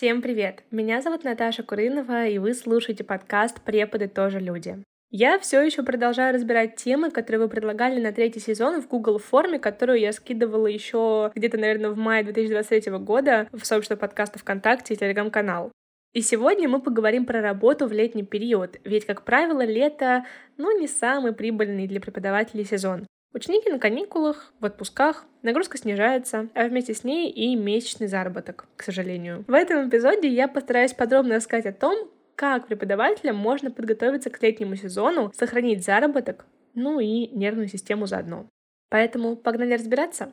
Всем привет! Меня зовут Наташа Курынова, и вы слушаете подкаст «Преподы тоже люди». Я все еще продолжаю разбирать темы, которые вы предлагали на третий сезон в Google форме, которую я скидывала еще где-то, наверное, в мае 2023 года в сообщество подкаста ВКонтакте и Телеграм-канал. И сегодня мы поговорим про работу в летний период, ведь, как правило, лето, ну, не самый прибыльный для преподавателей сезон. Ученики на каникулах, в отпусках, нагрузка снижается, а вместе с ней и месячный заработок, к сожалению. В этом эпизоде я постараюсь подробно рассказать о том, как преподавателям можно подготовиться к летнему сезону, сохранить заработок, ну и нервную систему заодно. Поэтому погнали разбираться.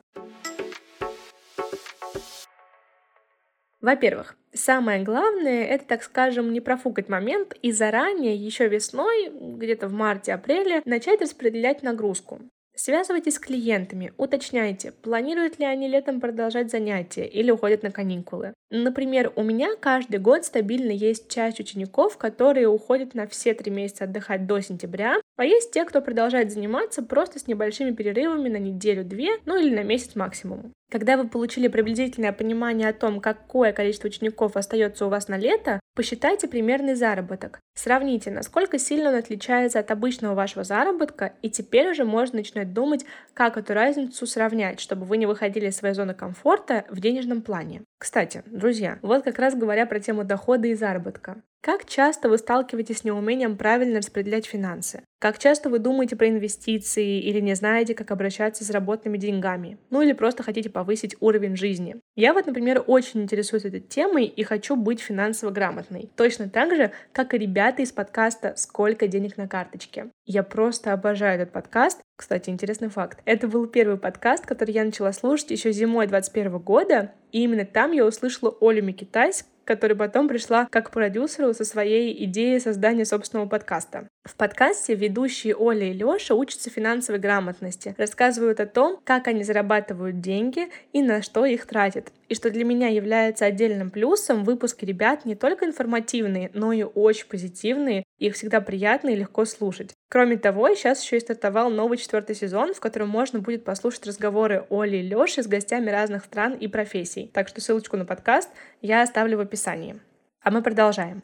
Во-первых, самое главное это, так скажем, не профукать момент и заранее, еще весной, где-то в марте-апреле, начать распределять нагрузку. Связывайтесь с клиентами, уточняйте, планируют ли они летом продолжать занятия или уходят на каникулы. Например, у меня каждый год стабильно есть часть учеников, которые уходят на все три месяца отдыхать до сентября, а есть те, кто продолжает заниматься просто с небольшими перерывами на неделю-две, ну или на месяц максимум. Когда вы получили приблизительное понимание о том, какое количество учеников остается у вас на лето, посчитайте примерный заработок. Сравните, насколько сильно он отличается от обычного вашего заработка, и теперь уже можно начинать думать, как эту разницу сравнять, чтобы вы не выходили из своей зоны комфорта в денежном плане. Кстати, друзья, вот как раз говоря про тему дохода и заработка. Как часто вы сталкиваетесь с неумением правильно распределять финансы? Как часто вы думаете про инвестиции или не знаете, как обращаться с заработанными деньгами? Ну или просто хотите повысить уровень жизни? Я вот, например, очень интересуюсь этой темой и хочу быть финансово грамотной. Точно так же, как и ребята из подкаста «Сколько денег на карточке». Я просто обожаю этот подкаст. Кстати, интересный факт. Это был первый подкаст, который я начала слушать еще зимой 2021 года, и именно там я услышала Олю Микитайс, которая потом пришла как продюсеру со своей идеей создания собственного подкаста. В подкасте ведущие Оля и Лёша учатся финансовой грамотности, рассказывают о том, как они зарабатывают деньги и на что их тратят. И что для меня является отдельным плюсом, выпуски ребят не только информативные, но и очень позитивные, их всегда приятно и легко слушать. Кроме того, сейчас еще и стартовал новый четвертый сезон, в котором можно будет послушать разговоры Оли и Лёши с гостями разных стран и профессий. Так что ссылочку на подкаст я оставлю в описании. А мы продолжаем.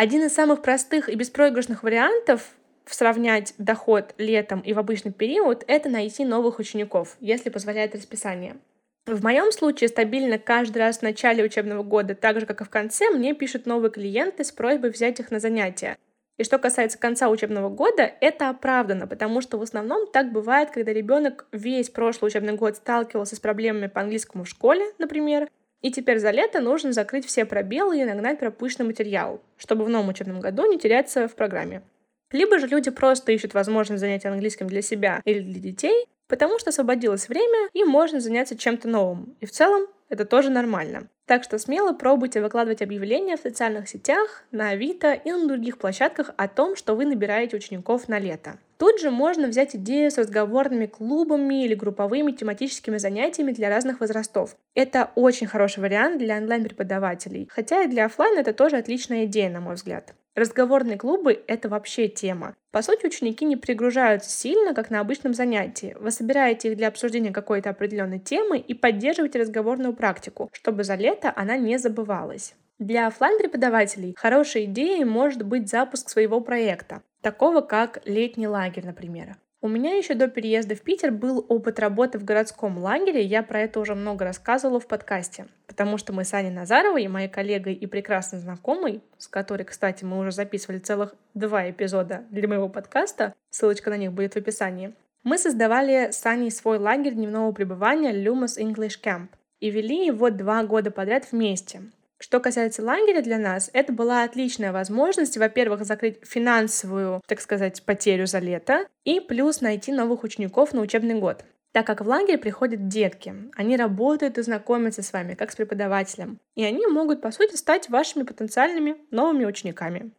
Один из самых простых и беспроигрышных вариантов сравнять доход летом и в обычный период, это найти новых учеников, если позволяет расписание. В моем случае стабильно каждый раз в начале учебного года, так же как и в конце, мне пишут новые клиенты с просьбой взять их на занятия. И что касается конца учебного года, это оправдано, потому что в основном так бывает, когда ребенок весь прошлый учебный год сталкивался с проблемами по английскому в школе, например, и теперь за лето нужно закрыть все пробелы и нагнать пропущенный материал, чтобы в новом учебном году не теряться в программе. Либо же люди просто ищут возможность занятия английским для себя или для детей, потому что освободилось время, и можно заняться чем-то новым. И в целом это тоже нормально. Так что смело пробуйте выкладывать объявления в социальных сетях, на Авито и на других площадках о том, что вы набираете учеников на лето. Тут же можно взять идею с разговорными клубами или групповыми тематическими занятиями для разных возрастов. Это очень хороший вариант для онлайн-преподавателей, хотя и для офлайн это тоже отличная идея, на мой взгляд. Разговорные клубы — это вообще тема. По сути, ученики не перегружаются сильно, как на обычном занятии. Вы собираете их для обсуждения какой-то определенной темы и поддерживаете разговорную практику, чтобы за лето она не забывалась. Для офлайн преподавателей хорошей идеей может быть запуск своего проекта такого как летний лагерь, например. У меня еще до переезда в Питер был опыт работы в городском лагере, я про это уже много рассказывала в подкасте, потому что мы с Аней Назаровой, моей коллегой и прекрасно знакомой, с которой, кстати, мы уже записывали целых два эпизода для моего подкаста, ссылочка на них будет в описании, мы создавали с Аней свой лагерь дневного пребывания Lumus English Camp и вели его два года подряд вместе. Что касается лагеря для нас, это была отличная возможность, во-первых, закрыть финансовую, так сказать, потерю за лето, и плюс найти новых учеников на учебный год. Так как в лагерь приходят детки, они работают и знакомятся с вами, как с преподавателем, и они могут, по сути, стать вашими потенциальными новыми учениками.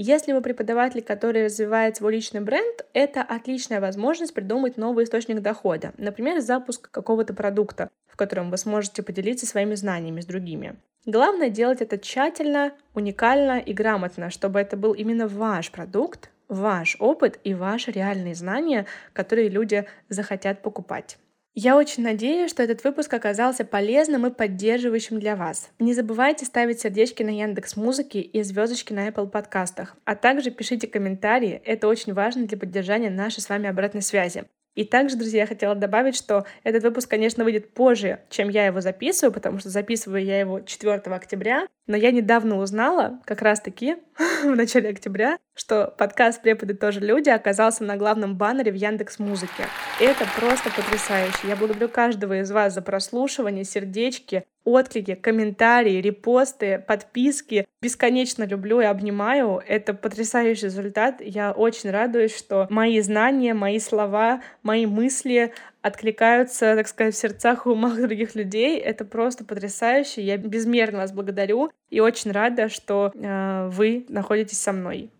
Если вы преподаватель, который развивает свой личный бренд, это отличная возможность придумать новый источник дохода. Например, запуск какого-то продукта, в котором вы сможете поделиться своими знаниями с другими. Главное делать это тщательно, уникально и грамотно, чтобы это был именно ваш продукт, ваш опыт и ваши реальные знания, которые люди захотят покупать. Я очень надеюсь, что этот выпуск оказался полезным и поддерживающим для вас. Не забывайте ставить сердечки на Яндекс Музыке и звездочки на Apple подкастах, а также пишите комментарии, это очень важно для поддержания нашей с вами обратной связи. И также, друзья, я хотела добавить, что этот выпуск, конечно, выйдет позже, чем я его записываю, потому что записываю я его 4 октября, но я недавно узнала, как раз-таки в начале октября, что подкаст «Преподы тоже люди» оказался на главном баннере в Яндекс Музыке. Это просто потрясающе. Я благодарю каждого из вас за прослушивание, сердечки, отклики, комментарии, репосты, подписки. Бесконечно люблю и обнимаю. Это потрясающий результат. Я очень радуюсь, что мои знания, мои слова, мои мысли откликаются, так сказать, в сердцах и умах других людей. Это просто потрясающе. Я безмерно вас благодарю и очень рада, что э, вы находитесь со мной.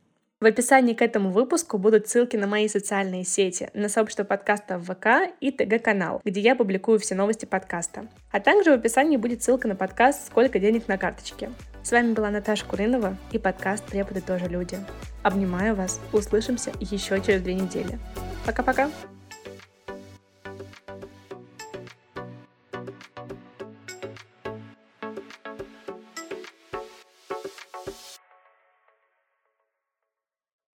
В описании к этому выпуску будут ссылки на мои социальные сети, на сообщество подкаста в ВК и ТГ-канал, где я публикую все новости подкаста. А также в описании будет ссылка на подкаст «Сколько денег на карточке». С вами была Наташа Курынова и подкаст «Преподы тоже люди». Обнимаю вас, услышимся еще через две недели. Пока-пока!